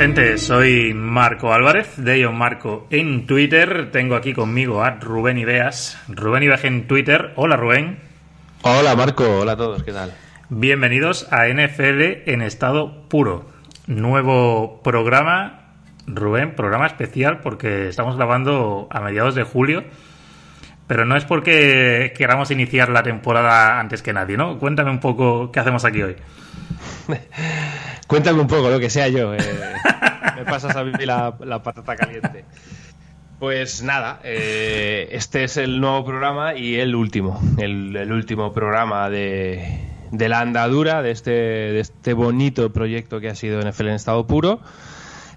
Gente, soy Marco Álvarez, de Ion Marco en Twitter. Tengo aquí conmigo a Rubén Ibeas. Rubén Ibeas en Twitter. Hola Rubén. Hola Marco, hola a todos, ¿qué tal? Bienvenidos a NFL en estado puro. Nuevo programa, Rubén, programa especial porque estamos grabando a mediados de julio. Pero no es porque queramos iniciar la temporada antes que nadie, ¿no? Cuéntame un poco qué hacemos aquí hoy. Cuéntame un poco, lo que sea yo. Eh, me pasas a mí la, patata caliente. Pues nada, eh, este es el nuevo programa y el último, el, último programa de, la andadura de este, de este bonito proyecto que ha sido NFL en estado puro.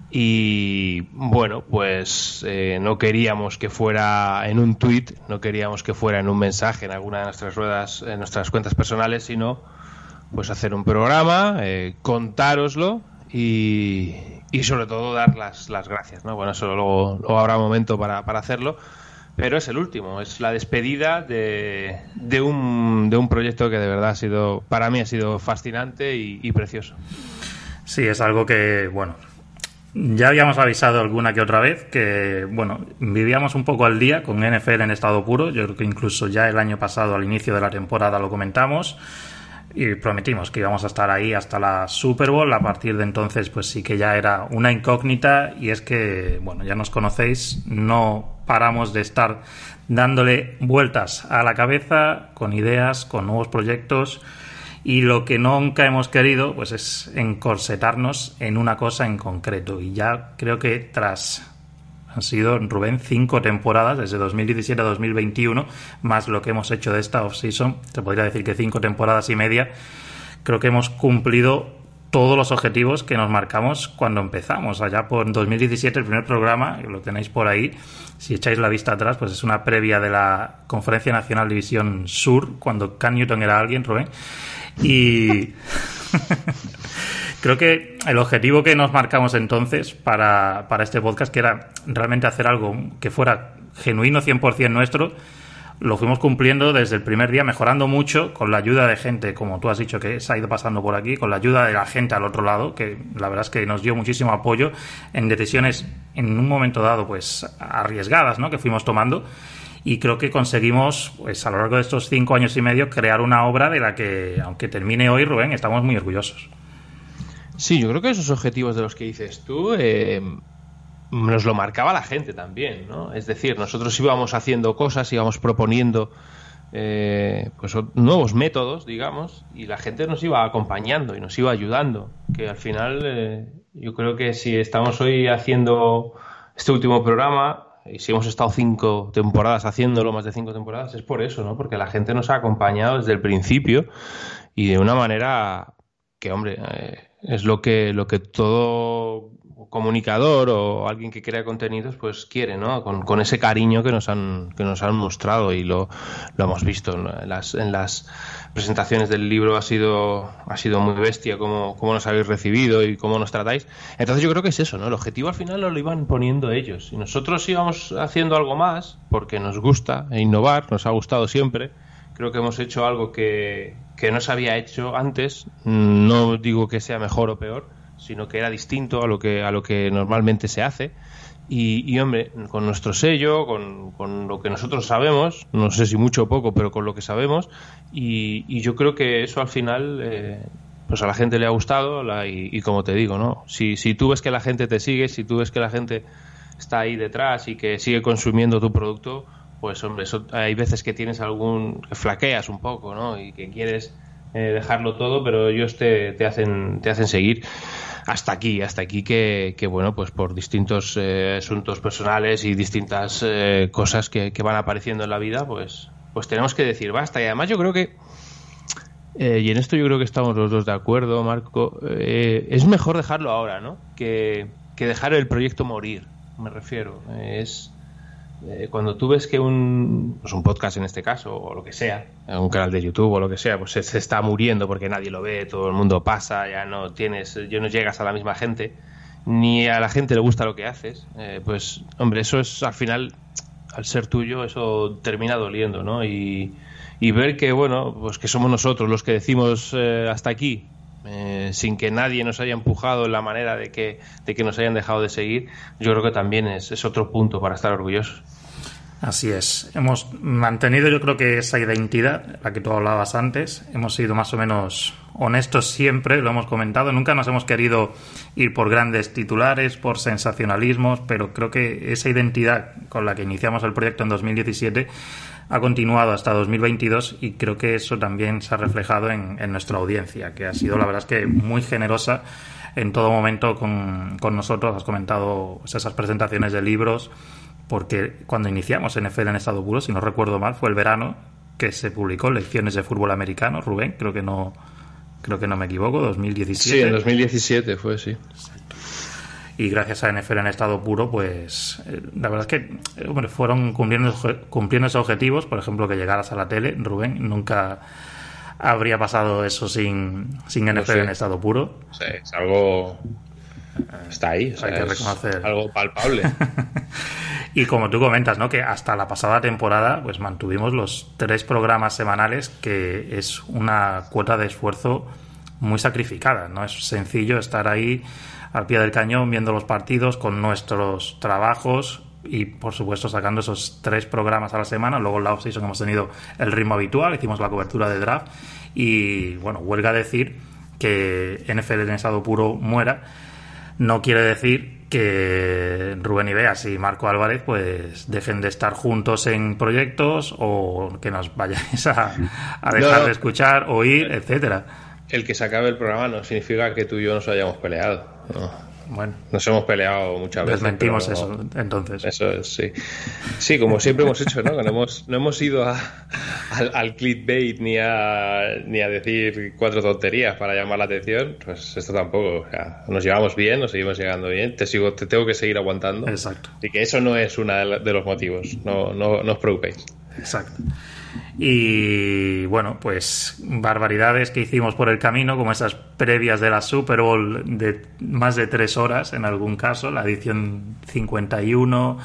Y bueno, pues eh, no queríamos que fuera en un tweet, no queríamos que fuera en un mensaje en alguna de nuestras ruedas, en nuestras cuentas personales, sino pues hacer un programa, eh, contároslo y, y, sobre todo dar las, gracias, ¿no? Bueno, eso luego, habrá momento para, para, hacerlo, pero es el último, es la despedida de, de, un, de un proyecto que de verdad ha sido, para mí ha sido fascinante y, precioso. Sí, es algo que, bueno, ya habíamos avisado alguna que otra vez que, bueno, vivíamos un poco al día con NFL en estado puro. Yo creo que incluso ya el año pasado, al inicio de la temporada, lo comentamos y prometimos que íbamos a estar ahí hasta la Super Bowl. A partir de entonces, pues sí que ya era una incógnita y es que, bueno, ya nos conocéis, no paramos de estar dándole vueltas a la cabeza con ideas, con nuevos proyectos y lo que nunca hemos querido, pues es encorsetarnos en una cosa en concreto y ya creo que tras han sido, Rubén, cinco temporadas, desde 2017 a 2021, más lo que hemos hecho de esta off-season. Te podría decir que cinco temporadas y media. Creo que hemos cumplido todos los objetivos que nos marcamos cuando empezamos. Allá por 2017, el primer programa, lo tenéis por ahí. Si echáis la vista atrás, pues es una previa de la Conferencia Nacional División Sur, cuando Can Newton era alguien, Rubén. Y. Creo que el objetivo que nos marcamos entonces para, para este podcast, que era realmente hacer algo que fuera genuino 100% nuestro, lo fuimos cumpliendo desde el primer día, mejorando mucho con la ayuda de gente, como tú has dicho, que se ha ido pasando por aquí, con la ayuda de la gente al otro lado, que la verdad es que nos dio muchísimo apoyo en decisiones en un momento dado, pues arriesgadas, ¿no? Que fuimos tomando. Y creo que conseguimos, pues a lo largo de estos cinco años y medio, crear una obra de la que, aunque termine hoy, Rubén, estamos muy orgullosos. Sí, yo creo que esos objetivos de los que dices tú eh, nos lo marcaba la gente también, ¿no? Es decir, nosotros íbamos haciendo cosas, íbamos proponiendo eh, pues nuevos métodos, digamos, y la gente nos iba acompañando y nos iba ayudando. Que al final, eh, yo creo que si estamos hoy haciendo este último programa y si hemos estado cinco temporadas haciéndolo, más de cinco temporadas, es por eso, ¿no? Porque la gente nos ha acompañado desde el principio y de una manera que, hombre, es lo que, lo que todo comunicador o alguien que crea contenidos pues quiere, ¿no? Con, ese cariño que nos han, que nos han mostrado y lo, lo hemos visto en las, en las presentaciones del libro ha sido, ha sido muy bestia cómo, cómo nos habéis recibido y cómo nos tratáis. Entonces yo creo que es eso, ¿no? El objetivo al final lo iban poniendo ellos y nosotros íbamos haciendo algo más porque nos gusta innovar, nos ha gustado siempre. Creo que hemos hecho algo que, que no se había hecho antes. No digo que sea mejor o peor, sino que era distinto a lo que, a lo que normalmente se hace. Y, hombre, con nuestro sello, con, con, lo que nosotros sabemos, no sé si mucho o poco, pero con lo que sabemos, y, yo creo que eso al final, eh, pues a la gente le ha gustado, y, como te digo, ¿no? Si, si tú ves que la gente te sigue, si tú ves que la gente está ahí detrás y que sigue consumiendo tu producto, pues hombre, hay veces que tienes algún, que flaqueas un poco, ¿no? Y que quieres eh, dejarlo todo, pero ellos te, te, hacen, te hacen seguir hasta aquí, hasta aquí que, que bueno, pues por distintos eh, asuntos personales y distintas eh, cosas que, que, van apareciendo en la vida, pues, pues tenemos que decir basta. Y además yo creo que, eh, y en esto yo creo que estamos los dos de acuerdo, Marco, eh, es mejor dejarlo ahora, ¿no? Que, que, dejar el proyecto morir, me refiero. Es eh, cuando tú ves que un, pues un podcast en este caso, o lo que sea, un canal de YouTube o lo que sea, pues se, está muriendo porque nadie lo ve, todo el mundo pasa, ya no tienes, ya no llegas a la misma gente, ni a la gente le gusta lo que haces, eh, pues hombre, eso es al final, al ser tuyo, eso termina doliendo, ¿no? Y, y ver que, bueno, pues que somos nosotros los que decimos eh, hasta aquí, eh, sin que nadie nos haya empujado en la manera de que, de que nos hayan dejado de seguir, yo creo que también es, es otro punto para estar orgullosos. Así es. Hemos mantenido yo creo que esa identidad, la que tú hablabas antes. Hemos sido más o menos honestos siempre, lo hemos comentado. Nunca nos hemos querido ir por grandes titulares, por sensacionalismos, pero creo que esa identidad con la que iniciamos el proyecto en 2017 ha continuado hasta 2022 y creo que eso también se ha reflejado en, en nuestra audiencia, que ha sido la verdad es que muy generosa en todo momento con, nosotros. Has comentado esas presentaciones de libros porque cuando iniciamos NFL en estado puro, si no recuerdo mal, fue el verano que se publicó Lecciones de Fútbol Americano, Rubén, creo que no creo que no me equivoco, 2017. Sí, en 2017 fue, sí. Y gracias a NFL en estado puro, pues eh, la verdad es que hombre, fueron cumpliendo, cumpliendo esos objetivos, por ejemplo, que llegaras a la tele, Rubén, nunca habría pasado eso sin, sin NFL no sé. en estado puro. Sí, es algo está ahí, o sea, hay que reconocer. algo palpable. y como tú comentas, ¿no? Que hasta la pasada temporada, pues mantuvimos los tres programas semanales, que es una cuota de esfuerzo muy sacrificada. No es sencillo estar ahí al pie del cañón viendo los partidos con nuestros trabajos y por supuesto sacando esos tres programas a la semana. Luego en la off-season hemos tenido el ritmo habitual, hicimos la cobertura de draft y bueno, huelga decir que NFL en estado puro muera no quiere decir que Rubén Ibeas y Marco Álvarez pues dejen de estar juntos en proyectos o que nos vayáis a, a dejar no, de escuchar, oír, etcétera. El que se acabe el programa no significa que tú y yo nos hayamos peleado. No. Bueno, nos hemos peleado muchas veces. Desmentimos eso, entonces. Eso es, sí. Sí, como siempre hemos hecho, ¿no? Que no hemos, no hemos ido a, al, al, clickbait ni a, ni a decir cuatro tonterías para llamar la atención. Pues esto tampoco. O sea, nos llevamos bien, nos seguimos llegando bien. Te, sigo, te tengo que seguir aguantando. Exacto. Y que eso no es uno de los motivos. No, no, no os preocupéis. Exacto. Y bueno, pues barbaridades que hicimos por el camino, como esas previas de la Super Bowl de más de tres horas en algún caso, la edición 51,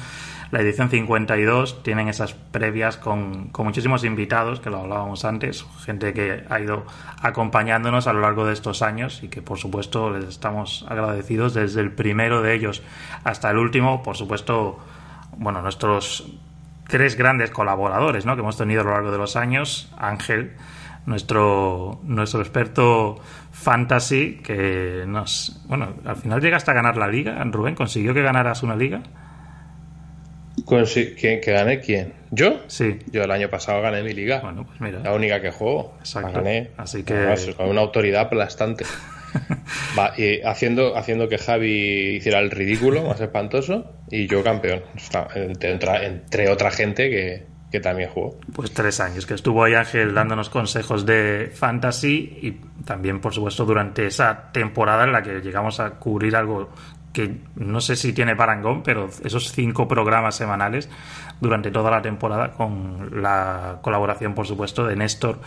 la edición 52, tienen esas previas con, con muchísimos invitados, que lo hablábamos antes, gente que ha ido acompañándonos a lo largo de estos años y que por supuesto les estamos agradecidos desde el primero de ellos hasta el último, por supuesto, bueno, nuestros tres grandes colaboradores ¿no? que hemos tenido a lo largo de los años. Ángel, nuestro, nuestro experto fantasy, que nos. Bueno, al final llega hasta ganar la liga. Rubén, ¿consiguió que ganaras una liga? ¿Quién, ¿Que gane quién? ¿Yo? Sí. Yo el año pasado gané mi liga. Bueno, pues mira. La única que juego. Exacto. Gané. Así que. Además, con una autoridad aplastante. Y haciendo, haciendo que Javi hiciera el ridículo más espantoso y yo campeón. Entre, entre otra gente que, que, también jugó. Pues tres años, que estuvo ahí Ángel dándonos consejos de fantasy y también, por supuesto, durante esa temporada en la que llegamos a cubrir algo que no sé si tiene parangón, pero esos cinco programas semanales durante toda la temporada con la colaboración, por supuesto, de Néstor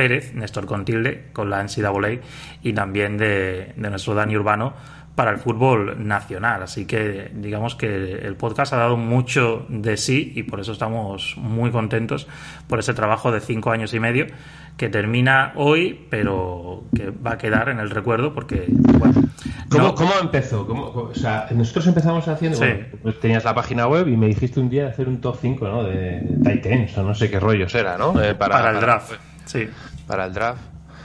Pérez, Néstor Contilde, con la NCAA y también de, de, nuestro Dani Urbano para el fútbol nacional. Así que digamos que el podcast ha dado mucho de sí y por eso estamos muy contentos por ese trabajo de cinco años y medio que termina hoy, pero que va a quedar en el recuerdo porque, bueno. ¿Cómo, no... ¿cómo empezó? ¿Cómo, o sea, nosotros empezamos haciendo. Sí. Bueno, pues tenías la página web y me dijiste un día hacer un top 5, ¿no? De Titans o no sé qué rollos era, ¿no? Eh, para, para, el draft. Para, sí. Para el draft.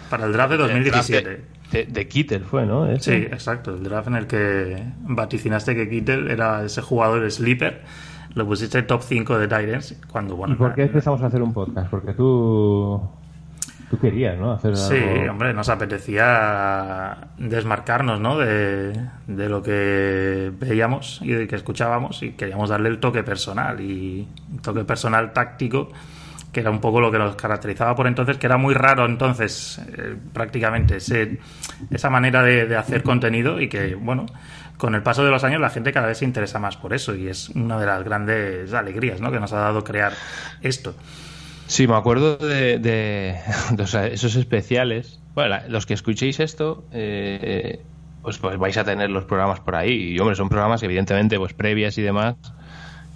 Para el draft de 2017. De, de, de, Kittel fue, ¿no? ¿Ese? Sí, exacto. El draft en el que vaticinaste que Kittel era ese jugador sleeper. Lo pusiste top 5 de Titans cuando, bueno. ¿Y por qué empezamos a hacer un podcast? Porque tú Tú querías, ¿no? Hacer sí, hombre, nos apetecía desmarcarnos, ¿no? De, de, lo que veíamos y de que escuchábamos y queríamos darle el toque personal y toque personal táctico que era un poco lo que nos caracterizaba por entonces, que era muy raro entonces eh, prácticamente esa manera de, de, hacer contenido y que, bueno, con el paso de los años la gente cada vez se interesa más por eso y es una de las grandes alegrías ¿no? que nos ha dado crear esto. Sí, me acuerdo de, esos especiales. Bueno, los que escuchéis esto, eh, pues, pues, vais a tener los programas por ahí. Y hombre, son programas evidentemente pues previas y demás,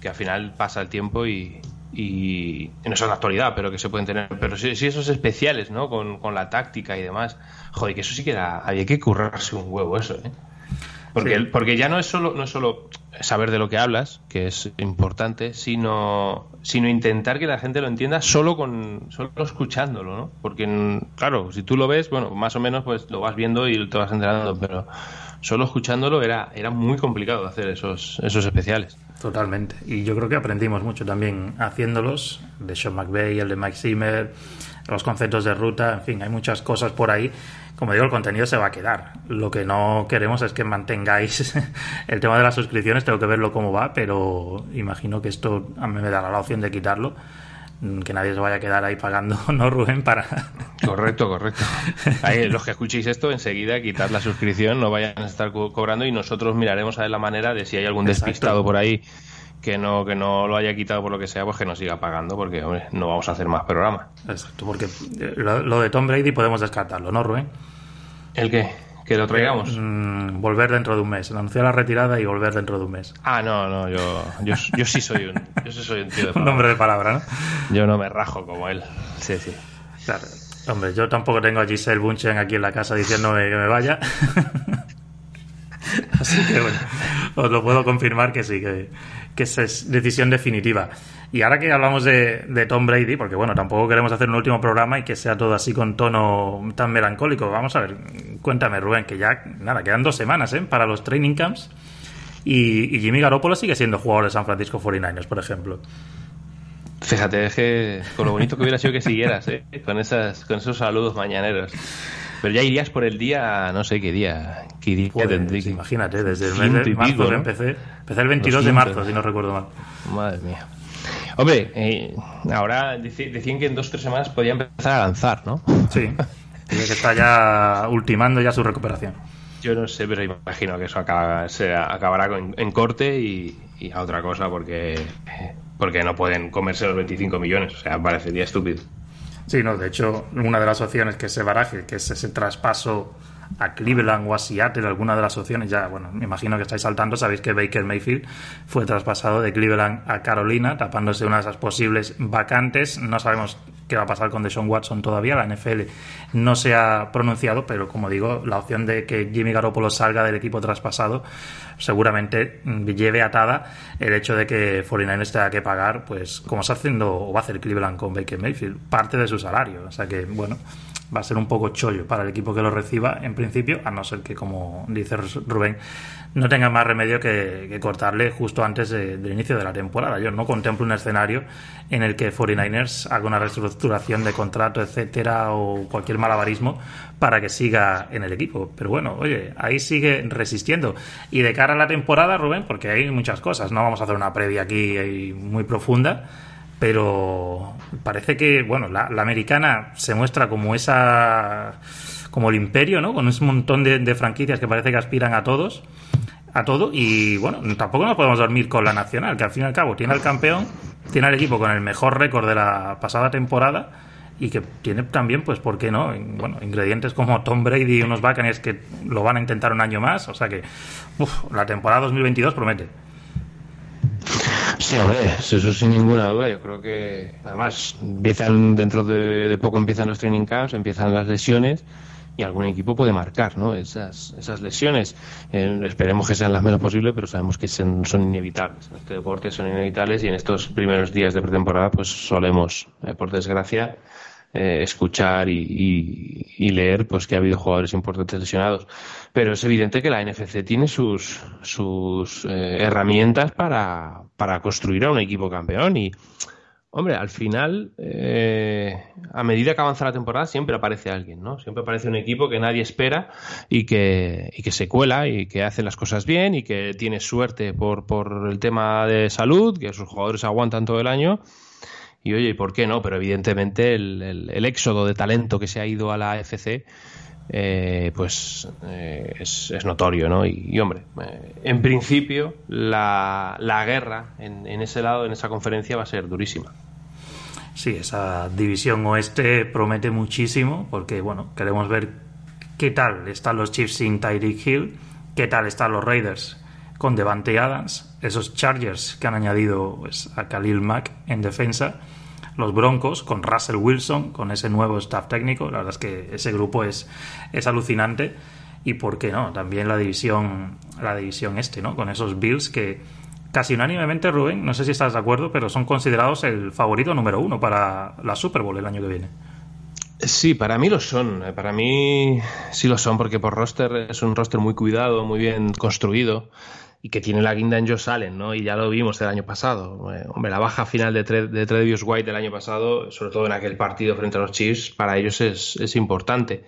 que al final pasa el tiempo y, y no son la actualidad, pero que se pueden tener. Pero sí, esos especiales, ¿no? Con, con, la táctica y demás. Joder, que eso sí que era. Había que currarse un huevo eso, ¿eh? Porque, porque ya no es solo no es solo saber de lo que hablas, que es importante, sino sino intentar que la gente lo entienda solo con solo escuchándolo, ¿no? Porque claro, si tú lo ves, bueno, más o menos pues lo vas viendo y te vas enterando, pero solo escuchándolo era era muy complicado hacer esos esos especiales. Totalmente. Y yo creo que aprendimos mucho también haciéndolos, de Sean McVeigh, el de Mike Zimmer, los conceptos de ruta, en fin, hay muchas cosas por ahí como digo, el contenido se va a quedar. Lo que no queremos es que mantengáis el tema de las suscripciones, tengo que verlo cómo va, pero imagino que esto a mí me dará la opción de quitarlo. Mm, que nadie se vaya a quedar ahí pagando, ¿no, Rubén? Para... Correcto, correcto. los que escuchéis esto, enseguida quitad la suscripción, no vayan a estar cobrando y nosotros miraremos a ver la manera de si hay algún despistado por ahí que no que no lo haya quitado por lo que sea, pues que nos siga pagando, porque hombre, no vamos a hacer más programa. Exacto, porque eh, lo, de Tom Brady podemos descartarlo, ¿no, Rubén? ¿El qué? ¿Que lo traigamos? Mm, volver dentro de un mes. Anunciar la retirada y volver dentro de un mes. Ah, no, no, yo, yo, sí soy un, yo sí soy un tío de palabra. un hombre de palabra, ¿no? Yo no me rajo como él. Sí, sí. Claro. Hombre, yo tampoco tengo a Giselle Bunchen aquí en la casa diciéndome que me vaya. Así que bueno, os lo puedo confirmar que sí, que, que es decisión definitiva. Y ahora que hablamos de, Tom Brady, porque bueno, tampoco queremos hacer un último programa y que sea todo así con tono tan melancólico. Vamos a ver, cuéntame Rubén, que ya, nada, quedan dos semanas ¿eh? para los training camps y, Jimmy Garoppolo sigue siendo jugador de San Francisco 49ers, por ejemplo. Fíjate, es que con lo bonito que hubiera sido que siguieras, ¿eh? con, esas, con esos saludos mañaneros. Pero ya irías por el día, no sé qué día. Qué día Imagínate, desde el mes de marzo empecé. Empecé el 22 de marzo, si no recuerdo mal. Madre mía. Hombre, eh, ahora decían que en dos o tres semanas podía empezar a lanzar, ¿no? Sí, que está ya ultimando ya su recuperación. Yo no sé, pero imagino que eso acaba, se acabará en corte y, a otra cosa porque, porque no pueden comerse los 25 millones. O sea, parecería estúpido. Sí, no, de hecho, una de las opciones que se baraje, que es ese traspaso a Cleveland o a Seattle, alguna de las opciones, ya, bueno, me imagino que estáis saltando, sabéis que Baker Mayfield fue traspasado de Cleveland a Carolina, tapándose una de esas posibles vacantes. No sabemos qué va a pasar con Deshaun Watson todavía, la NFL no se ha pronunciado, pero como digo, la opción de que Jimmy Garoppolo salga del equipo traspasado seguramente lleve atada el hecho de que 49ers tenga que pagar, pues como está haciendo o va a hacer Cleveland con Baker Mayfield, parte de su salario. O sea que, bueno, va a ser un poco chollo para el equipo que lo reciba en principio, a no ser que, como dice Rubén, no tenga más remedio que, cortarle justo antes del inicio de la temporada. Yo no contemplo un escenario en el que 49ers haga una reestructuración de contrato, etcétera, o cualquier malabarismo para que siga en el equipo. Pero bueno, oye, ahí sigue resistiendo. Y de cara a la temporada, Rubén, porque hay muchas cosas, no vamos a hacer una previa aquí muy profunda pero parece que, bueno, la, americana se muestra como esa, como el imperio, ¿no? Con un montón de, franquicias que parece que aspiran a todos, a todo, y bueno, tampoco nos podemos dormir con la nacional, que al fin y al cabo tiene al campeón, tiene al equipo con el mejor récord de la pasada temporada, y que tiene también, pues, ¿por qué no? Bueno, ingredientes como Tom Brady y unos Buccaneers que lo van a intentar un año más, o sea que, la temporada 2022 promete. Sí, hombre, eso sin ninguna duda. Yo creo que además empiezan dentro de, poco empiezan los training camps, empiezan las lesiones y algún equipo puede marcar ¿no? esas, esas lesiones. Esperemos que sean las menos posibles, pero sabemos que son, inevitables. En este deporte son inevitables y en estos primeros días de pretemporada pues solemos, eh, por desgracia, eh, escuchar y, leer pues que ha habido jugadores importantes lesionados. Pero es evidente que la NFC tiene sus, sus eh, herramientas para, para construir a un equipo campeón y Hombre, al final, eh, a medida que avanza la temporada, siempre aparece alguien, ¿no? Siempre aparece un equipo que nadie espera y que, y que se cuela y que hace las cosas bien y que tiene suerte por, por el tema de salud, que sus jugadores aguantan todo el año. Y oye, ¿y por qué no? Pero evidentemente el, el, éxodo de talento que se ha ido a la FC eh, pues eh, es, notorio, ¿no? Y, hombre, eh, en principio la, la guerra en, ese lado, en esa conferencia, va a ser durísima. Sí, esa división oeste promete muchísimo porque, bueno, queremos ver qué tal están los Chiefs sin Tyreek Hill, qué tal están los Raiders con Devante Adams, esos Chargers que han añadido pues, a Khalil Mack en defensa los Broncos con Russell Wilson, con ese nuevo staff técnico. La verdad es que ese grupo es, es alucinante. Y por qué no, también la división, la división este, ¿no? Con esos Bills que casi unánimemente, Rubén, no sé si estás de acuerdo, pero son considerados el favorito número uno para la Super Bowl el año que viene. Sí, para mí lo son. Para mí sí lo son, porque por roster es un roster muy cuidado, muy bien construido y que tiene la guinda en Josh Allen, ¿no? Y ya lo vimos el año pasado. Eh, hombre, la baja final de, de Trevius White del año pasado, sobre todo en aquel partido frente a los Chiefs, para ellos es, es importante.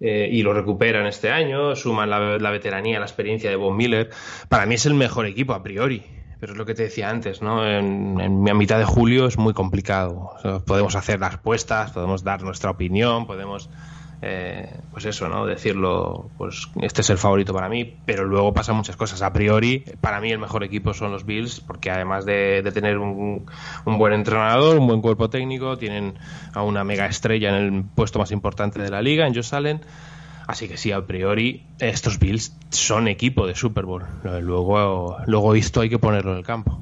Eh, y lo recuperan este año, suman la, la, veteranía, la experiencia de Von Miller. Para mí es el mejor equipo a priori, pero es lo que te decía antes, ¿no? En, en, mitad de julio es muy complicado. podemos hacer las puestas, podemos dar nuestra opinión, podemos eh, pues eso, ¿no? Decirlo, pues este es el favorito para mí, pero luego pasan muchas cosas. A priori, para mí el mejor equipo son los Bills, porque además de, tener un, buen entrenador, un buen cuerpo técnico, tienen a una mega estrella en el puesto más importante de la liga, en Josh Allen. Así que sí, a priori, estos Bills son equipo de Super Bowl. Luego, luego esto hay que ponerlo en el campo.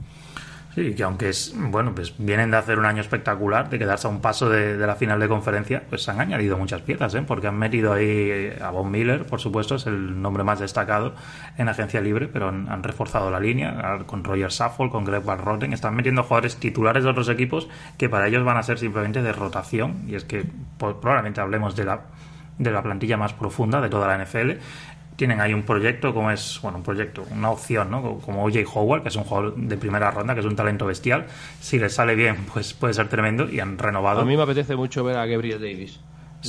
Sí, que aunque es, bueno, pues vienen de hacer un año espectacular, de quedarse a un paso de, la final de conferencia, pues han añadido muchas piezas, ¿eh? porque han metido ahí a Von Miller, por supuesto, es el nombre más destacado en agencia libre, pero han, reforzado la línea con Roger Saffold, con Greg Van Roten, están metiendo jugadores titulares de otros equipos que para ellos van a ser simplemente de rotación, y es que pues, probablemente hablemos de la de la plantilla más profunda de toda la NFL tienen ahí un proyecto como es, bueno, un proyecto, una opción, ¿no? Como OJ Howard, que es un jugador de primera ronda, que es un talento bestial. Si le sale bien, pues puede ser tremendo y han renovado. A mí me apetece mucho ver a Gabriel Davis.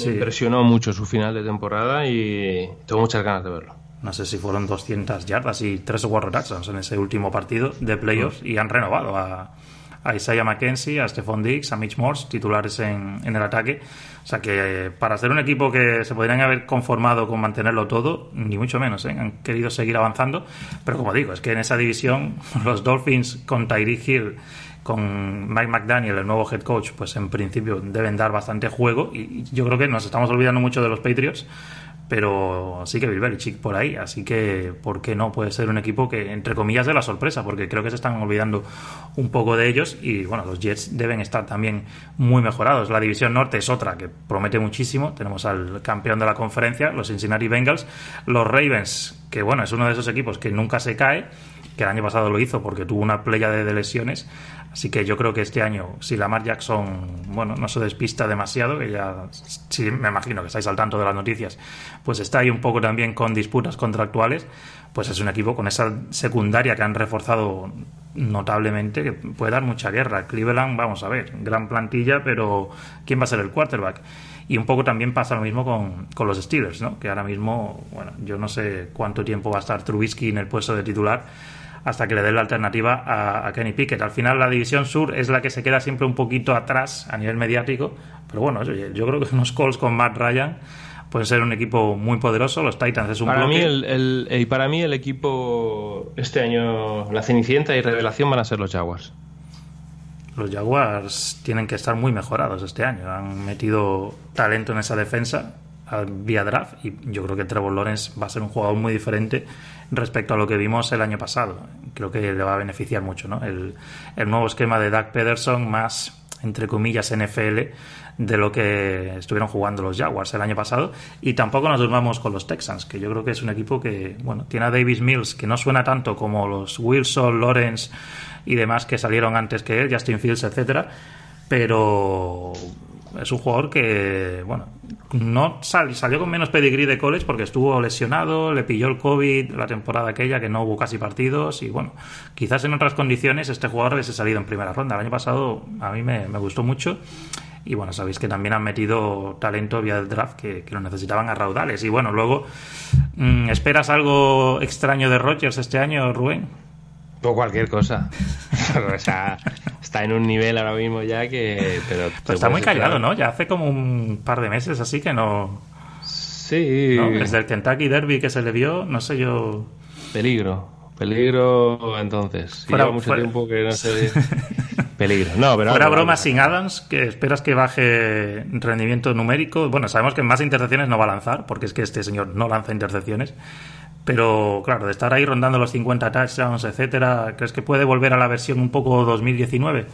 Me impresionó mucho su final de temporada y tengo muchas ganas de verlo. No sé si fueron 200 yardas y 3 o 4 touchdowns en ese último partido de playoffs y han renovado a, a Isaiah McKenzie, a Stephon Diggs, a Mitch Morse, titulares en, en el ataque. O sea que eh, para ser un equipo que se podrían haber conformado con mantenerlo todo, ni mucho menos, ¿eh? han querido seguir avanzando. Pero como digo, es que en esa división los Dolphins con Tyreek Hill con Mike McDaniel, el nuevo head coach, pues en principio deben dar bastante juego y yo creo que nos estamos olvidando mucho de los Patriots, pero sí que Bill Belichick por ahí, así que ¿por qué no? Puede ser un equipo que, entre comillas, de la sorpresa, porque creo que se están olvidando un poco de ellos y bueno, los Jets deben estar también muy mejorados. La división norte es otra que promete muchísimo, tenemos al campeón de la conferencia, los Cincinnati Bengals, los Ravens, que bueno, es uno de esos equipos que nunca se cae, que el año pasado lo hizo porque tuvo una playa de lesiones, Así que yo creo que este año, si Lamar Jackson, bueno, no se despista demasiado, que ya sí me imagino que estáis al tanto de las noticias, pues está ahí un poco también con disputas contractuales, pues es un equipo con esa secundaria que han reforzado notablemente, que puede dar mucha guerra. Cleveland, vamos a ver, gran plantilla, pero ¿quién va a ser el quarterback? Y un poco también pasa lo mismo con, con, los Steelers, ¿no? Que ahora mismo, bueno, yo no sé cuánto tiempo va a estar Trubisky en el puesto de titular, hasta que le dé la alternativa a, Kenny Pickett. Al final la división sur es la que se queda siempre un poquito atrás a nivel mediático, pero bueno, yo, creo que unos Colts con Matt Ryan pueden ser un equipo muy poderoso. Los Titans es un para Mí el, y para mí el equipo este año, la cenicienta y revelación van a ser los Jaguars. Los Jaguars tienen que estar muy mejorados este año. Han metido talento en esa defensa vía draft y yo creo que Trevor Lawrence va a ser un jugador muy diferente respecto a lo que vimos el año pasado. Creo que le va a beneficiar mucho ¿no? el, el nuevo esquema de Doug Pederson más entre comillas NFL de lo que estuvieron jugando los Jaguars el año pasado y tampoco nos durmamos con los Texans que yo creo que es un equipo que bueno tiene a Davis Mills que no suena tanto como los Wilson Lawrence y demás que salieron antes que él Justin Fields etcétera pero es un jugador que, bueno, no salió con menos pedigrí de college porque estuvo lesionado, le pilló el COVID la temporada aquella que no hubo casi partidos y bueno, quizás en otras condiciones este jugador hubiese salido en primera ronda. El año pasado a mí me, gustó mucho y bueno, sabéis que también han metido talento vía el draft que, lo necesitaban a raudales. Y bueno, luego, mm, ¿esperas algo extraño de Rogers este año, Rubén? O cualquier cosa. o sea, está en un nivel ahora mismo ya que. Pero, está muy callado, ¿no? Ya hace como un par de meses así que no. Sí. Desde el Kentucky Derby que se le vio, no sé yo. Peligro. Peligro, entonces. Fuera, mucho tiempo que no se Peligro. No, pero. Fuera broma sin Adams, que esperas que baje rendimiento numérico. Bueno, sabemos que más intercepciones no va a lanzar, porque es que este señor no lanza intercepciones. Pero claro, de estar ahí rondando los 50 touchdowns, etcétera, ¿crees que puede volver a la versión un poco 2019?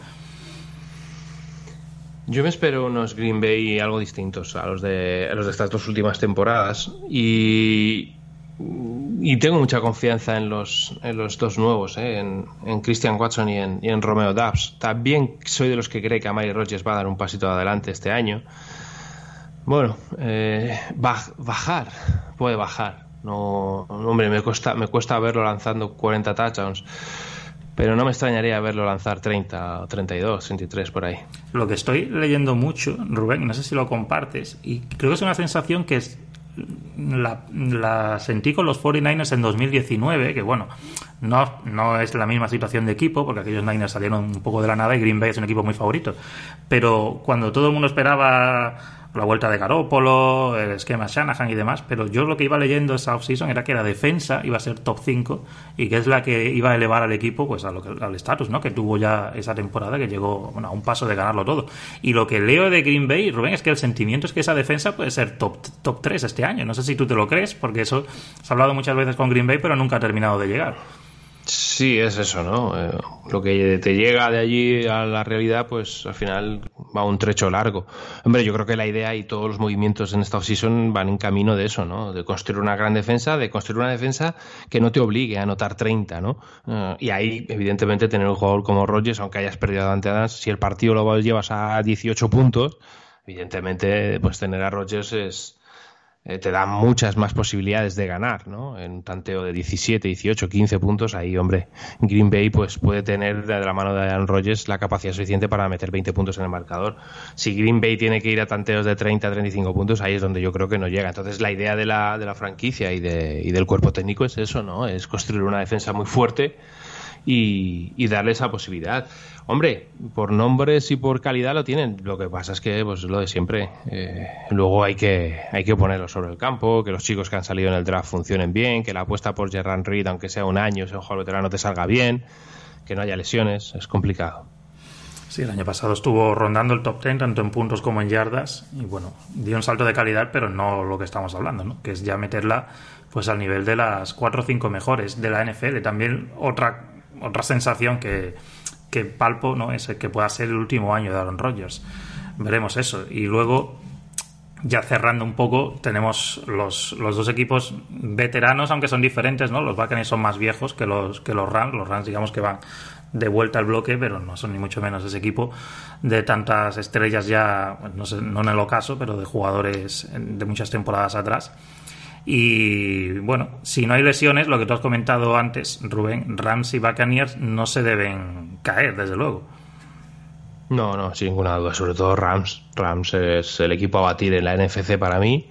Yo me espero unos Green Bay algo distintos a los de, los de estas dos últimas temporadas y, y tengo mucha confianza en los, en los dos nuevos, ¿eh? en, Christian Watson y en, Romeo Dubs. También soy de los que cree que Amari Rogers va a dar un pasito adelante este año. Bueno, eh, bajar, puede bajar. No, hombre, me cuesta, me cuesta verlo lanzando 40 touchdowns. Pero no me extrañaría verlo lanzar 30 o 32, 33 por ahí. Lo que estoy leyendo mucho, Rubén, no sé si lo compartes, y creo que es una sensación que es, la, sentí con los 49ers en 2019, que bueno, no, no es la misma situación de equipo, porque aquellos Niners salieron un poco de la nada y Green Bay es un equipo muy favorito. Pero cuando todo el mundo esperaba la vuelta de Garópolo, el esquema Shanahan y demás, pero yo lo que iba leyendo esa offseason era que la defensa iba a ser top 5 y que es la que iba a elevar al equipo pues a lo al estatus ¿no? que tuvo ya esa temporada que llegó bueno, a un paso de ganarlo todo. Y lo que leo de Green Bay, Rubén, es que el sentimiento es que esa defensa puede ser top, top 3 este año. No sé si tú te lo crees, porque eso se ha hablado muchas veces con Green Bay, pero nunca ha terminado de llegar. Sí, es eso, ¿no? Eh, lo que te llega de allí a la realidad, pues al final va un trecho largo. Hombre, yo creo que la idea y todos los movimientos en esta offseason van en camino de eso, ¿no? De construir una gran defensa, de construir una defensa que no te obligue a anotar 30, ¿no? Eh, y ahí, evidentemente, tener un jugador como Rogers, aunque hayas perdido ante Adams, si el partido lo llevas a 18 puntos, evidentemente, pues tener a Rogers es eh, te da muchas más posibilidades de ganar, ¿no? En un tanteo de 17, 18, 15 puntos, ahí, hombre, Green Bay pues puede tener de la mano de Aaron Rodgers la capacidad suficiente para meter 20 puntos en el marcador. Si Green Bay tiene que ir a tanteos de 30, 35 puntos, ahí es donde yo creo que no llega. Entonces, la idea de la, de la franquicia y, de, y del cuerpo técnico es eso, ¿no? Es construir una defensa muy fuerte y, darle esa posibilidad. Hombre, por nombres y por calidad lo tienen. Lo que pasa es que, pues lo de siempre. Eh, luego hay que, hay que ponerlo sobre el campo, que los chicos que han salido en el draft funcionen bien, que la apuesta por Gerran Reed, aunque sea un año, sea un jugador veterano, te salga bien, que no haya lesiones. Es complicado. Sí, el año pasado estuvo rondando el top 10 tanto en puntos como en yardas y bueno, dio un salto de calidad, pero no lo que estamos hablando, ¿no? que es ya meterla pues al nivel de las 4 o 5 mejores de la NFL. También otra otra sensación que, que palpo no es que pueda ser el último año de Aaron Rodgers. Veremos eso. Y luego, ya cerrando un poco, tenemos los, los dos equipos veteranos, aunque son diferentes, ¿no? Los Buccaneers son más viejos que los, que los Rams. Los Rams, digamos que van de vuelta al bloque, pero no son ni mucho menos ese equipo de tantas estrellas ya, no, no en el ocaso, pero de jugadores de muchas temporadas atrás. Y bueno, si no hay lesiones, lo que tú has comentado antes, Rubén, Rams y Buccaneers no se deben caer, desde luego. No, no, sin ninguna duda, sobre todo Rams. Rams es el equipo a batir en la NFC para mí.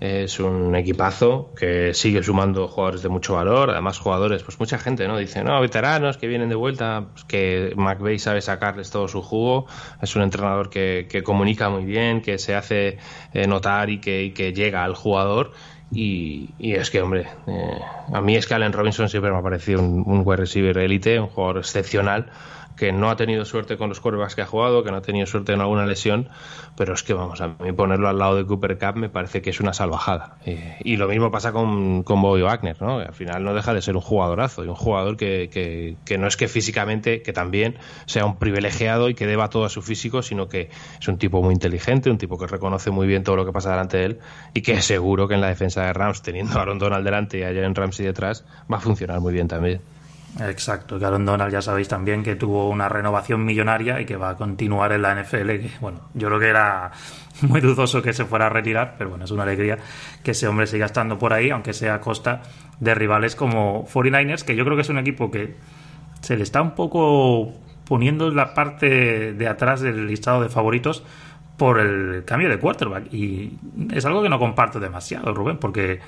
Es un equipazo que sigue sumando jugadores de mucho valor, además jugadores, pues mucha gente, ¿no? Dice, no, veteranos que vienen de vuelta, pues que McVeigh sabe sacarles todo su jugo, es un entrenador que, que comunica muy bien, que se hace eh, notar y que, y que llega al jugador y, es que, hombre, eh, a mí es que Allen Robinson siempre me ha parecido un, un wide receiver élite, un jugador excepcional que no ha tenido suerte con los quarterbacks que ha jugado, que no ha tenido suerte en alguna lesión, pero es que vamos, a mí ponerlo al lado de Cooper Cup me parece que es una salvajada. Y lo mismo pasa con, con Bobby Wagner, ¿no? Al final no deja de ser un jugadorazo y un jugador que, que, que, no es que físicamente, que también sea un privilegiado y que deba todo a su físico, sino que es un tipo muy inteligente, un tipo que reconoce muy bien todo lo que pasa delante de él y que seguro que en la defensa de Rams, teniendo a Aaron Donald delante y a Jalen Ramsey detrás, va a funcionar muy bien también. Exacto, que Donald ya sabéis también que tuvo una renovación millonaria y que va a continuar en la NFL. Bueno, yo creo que era muy dudoso que se fuera a retirar, pero bueno, es una alegría que ese hombre siga estando por ahí, aunque sea a costa de rivales como 49ers, que yo creo que es un equipo que se le está un poco poniendo en la parte de atrás del listado de favoritos por el cambio de quarterback. Y es algo que no comparto demasiado, Rubén, porque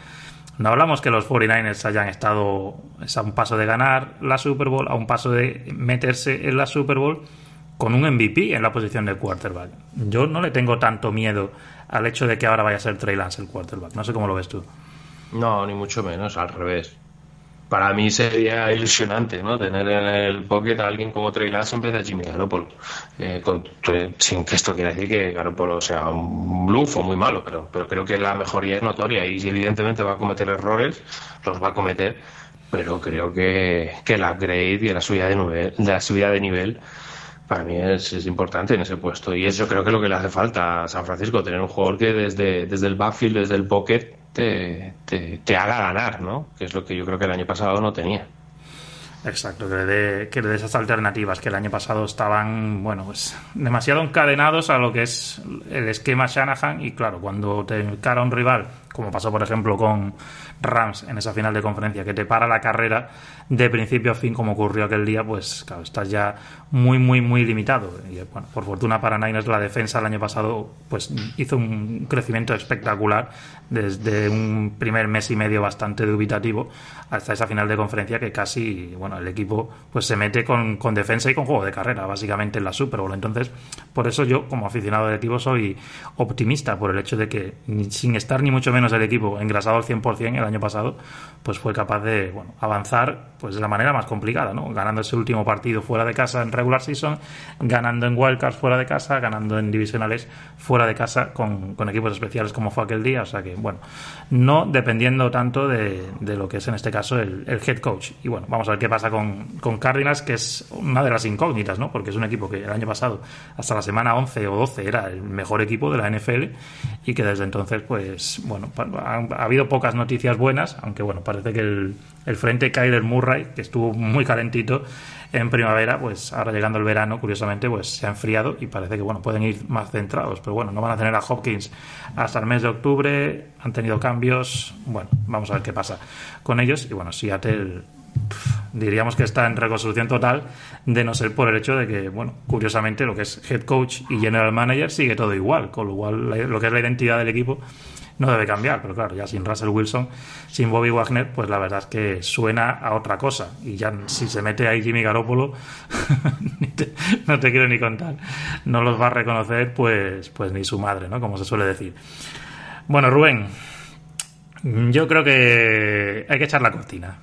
no hablamos que los 49ers hayan estado a un paso de ganar la Super Bowl, a un paso de meterse en la Super Bowl con un MVP en la posición de quarterback. Yo no le tengo tanto miedo al hecho de que ahora vaya a ser Trey Lance el quarterback. No sé cómo lo ves tú. No, ni mucho menos, al revés para mí sería ilusionante, ¿no? Tener en el pocket a alguien como Trey Lance en vez de Jimmy Garoppolo. Eh, sin que esto quiera decir que Garoppolo sea un bluff o muy malo, pero, pero creo que la mejoría es notoria y evidentemente va a cometer errores, los va a cometer, pero creo que, que el upgrade y la subida de nivel, la subida de nivel para mí es, es, importante en ese puesto. Y eso creo que es lo que le hace falta a San Francisco, tener un jugador que desde, desde el backfield, desde el pocket, te, te, haga ganar, ¿no? Que es lo que yo creo que el año pasado no tenía. Exacto, que de, que de esas alternativas que el año pasado estaban, bueno, pues demasiado encadenados a lo que es el esquema Shanahan y claro, cuando te encara un rival, como pasó por ejemplo con Rams en esa final de conferencia, que te para la carrera de principio a fin como ocurrió aquel día, pues claro, estás ya muy, muy, muy limitado. Y bueno, por fortuna para Niners la defensa el año pasado pues hizo un crecimiento espectacular desde un primer mes y medio bastante dubitativo hasta esa final de conferencia que casi, bueno, el equipo pues se mete con, con defensa y con juego de carrera, básicamente en la Super Bowl. Entonces, por eso yo como aficionado del equipo soy optimista por el hecho de que sin estar ni mucho menos el equipo engrasado al 100% el año pasado, pues fue capaz de bueno, avanzar pues de la manera más complicada, ¿no? Ganando ese último partido fuera de casa en regular season, ganando en wildcards fuera de casa, ganando en divisionales fuera de casa con, equipos especiales como fue aquel día, o sea que bueno, no dependiendo tanto de, lo que es en este caso el, head coach. Y bueno, vamos a ver qué pasa con, con Cardinals, que es una de las incógnitas, ¿no? Porque es un equipo que el año pasado, hasta la semana 11 o 12, era el mejor equipo de la NFL y que desde entonces, pues bueno, ha, ha habido pocas noticias buenas, aunque bueno, parece que el, el frente Kyler Murray, que estuvo muy calentito en primavera, pues ahora llegando el verano, curiosamente, pues se ha enfriado y parece que bueno, pueden ir más centrados, pero bueno, no van a tener a Hopkins hasta el mes de octubre, han tenido cambios, bueno, vamos a ver qué pasa con ellos. Y bueno, Seattle diríamos que está en reconstrucción total, de no ser por el hecho de que, bueno, curiosamente lo que es head coach y general manager sigue todo igual, con lo cual lo que es la identidad del equipo no debe cambiar, pero claro, ya sin Russell Wilson, sin Bobby Wagner, pues la verdad es que suena a otra cosa. Y ya si se mete ahí Jimmy Garoppolo, no te quiero ni contar, no los va a reconocer pues, pues ni su madre, ¿no? Como se suele decir. Bueno, Rubén, yo creo que hay que echar la cortina.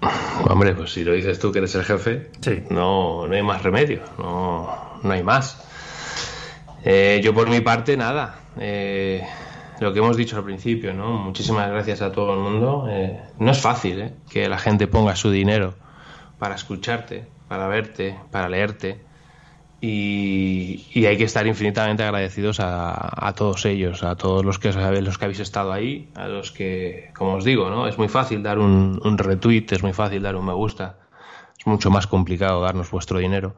Hombre, pues si lo dices tú que eres el jefe, no, no hay más remedio, no, no hay más. Eh, yo por mi parte, nada. Eh, lo que hemos dicho al principio, ¿no? Muchísimas gracias a todo el mundo. Eh, no es fácil ¿eh? que la gente ponga su dinero para escucharte, para verte, para leerte. Y, hay que estar infinitamente agradecidos a, todos ellos, a todos los que, los que habéis estado ahí, a los que, como os digo, ¿no? es muy fácil dar un, retweet, es muy fácil dar un me gusta, es mucho más complicado darnos vuestro dinero.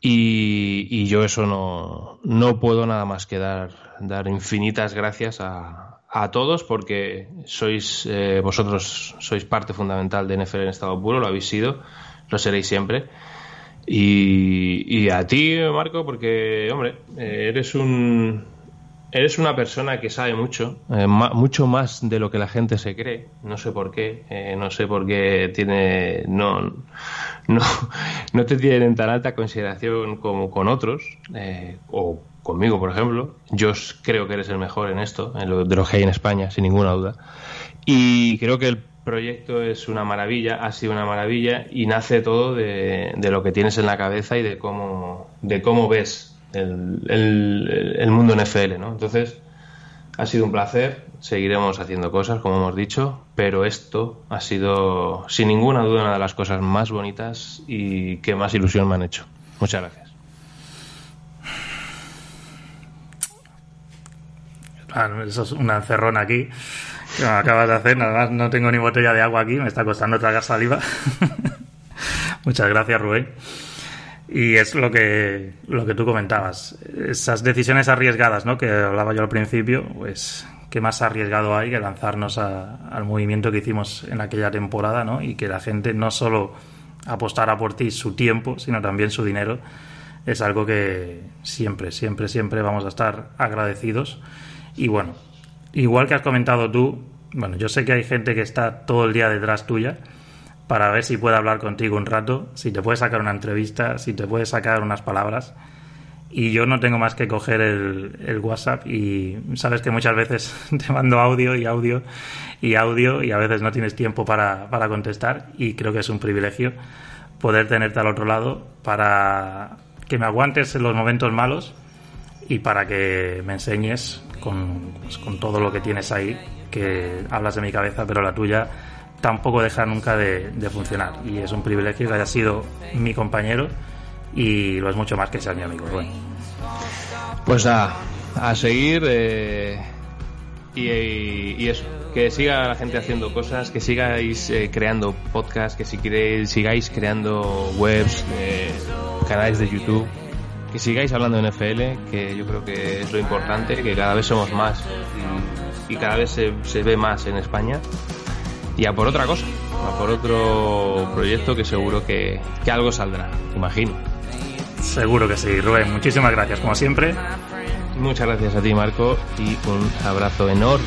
Y, yo eso no, no, puedo nada más que dar, dar infinitas gracias a, a todos porque sois eh, vosotros sois parte fundamental de NFL en estado puro, lo habéis sido, lo seréis siempre. Y, y a ti, Marco, porque, hombre, eres un, eres una persona que sabe mucho, eh, mucho más de lo que la gente se cree. No sé por qué, eh, no sé por qué tiene, no, no, no te tienen tan alta consideración como con otros, eh, o conmigo, por ejemplo. Yo creo que eres el mejor en esto, en lo, de lo que hay en España, sin ninguna duda. Y creo que el proyecto es una maravilla, ha sido una maravilla y nace todo de, de lo que tienes en la cabeza y de cómo, de cómo ves el, el, mundo NFL, ¿no? Entonces, ha sido un placer, seguiremos haciendo cosas, como hemos dicho, pero esto ha sido, sin ninguna duda, una de las cosas más bonitas y que más ilusión me han hecho. Muchas gracias. Eso es una encerrona aquí acabas de hacer, nada más no tengo ni botella de agua aquí, me está costando tragar saliva. Muchas gracias, Rubén. Y es lo que, lo que tú comentabas, esas decisiones arriesgadas, ¿no? Que hablaba yo al principio, pues qué más arriesgado hay que lanzarnos al movimiento que hicimos en aquella temporada, ¿no? Y que la gente no solo apostara por ti su tiempo, sino también su dinero, es algo que siempre, siempre, siempre vamos a estar agradecidos. Y bueno, igual que has comentado tú, bueno, yo sé que hay gente que está todo el día detrás tuya para ver si puede hablar contigo un rato, si te puede sacar una entrevista, si te puede sacar unas palabras. Y yo no tengo más que coger el, WhatsApp y sabes que muchas veces te mando audio y audio y audio y a veces no tienes tiempo para, para contestar y creo que es un privilegio poder tenerte al otro lado para que me aguantes en los momentos malos y para que me enseñes con, pues, con todo lo que tienes ahí, que hablas de mi cabeza, pero la tuya tampoco deja nunca de, funcionar. Y es un privilegio que haya sido mi compañero y lo es mucho más que ser mi amigo. Bueno. Pues a, a seguir eh, y, eso, que siga la gente haciendo cosas, que sigáis eh, creando podcasts, que si queréis sigáis creando webs, eh, canales de YouTube, que sigáis hablando de NFL, que yo creo que es lo importante, que cada vez somos más y, cada vez se, se ve más en España y a por otra cosa, a por otro proyecto que seguro que, que algo saldrá, imagino. Seguro que sí, Rubén. Muchísimas gracias, como siempre. Muchas gracias a ti, Marco, y un abrazo enorme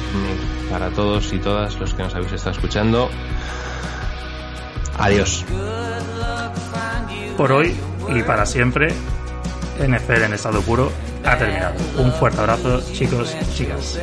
para todos y todas los que nos habéis estado escuchando. Adiós. Por hoy y para siempre, NFL en estado puro ha terminado. Un fuerte abrazo, chicos, chicas.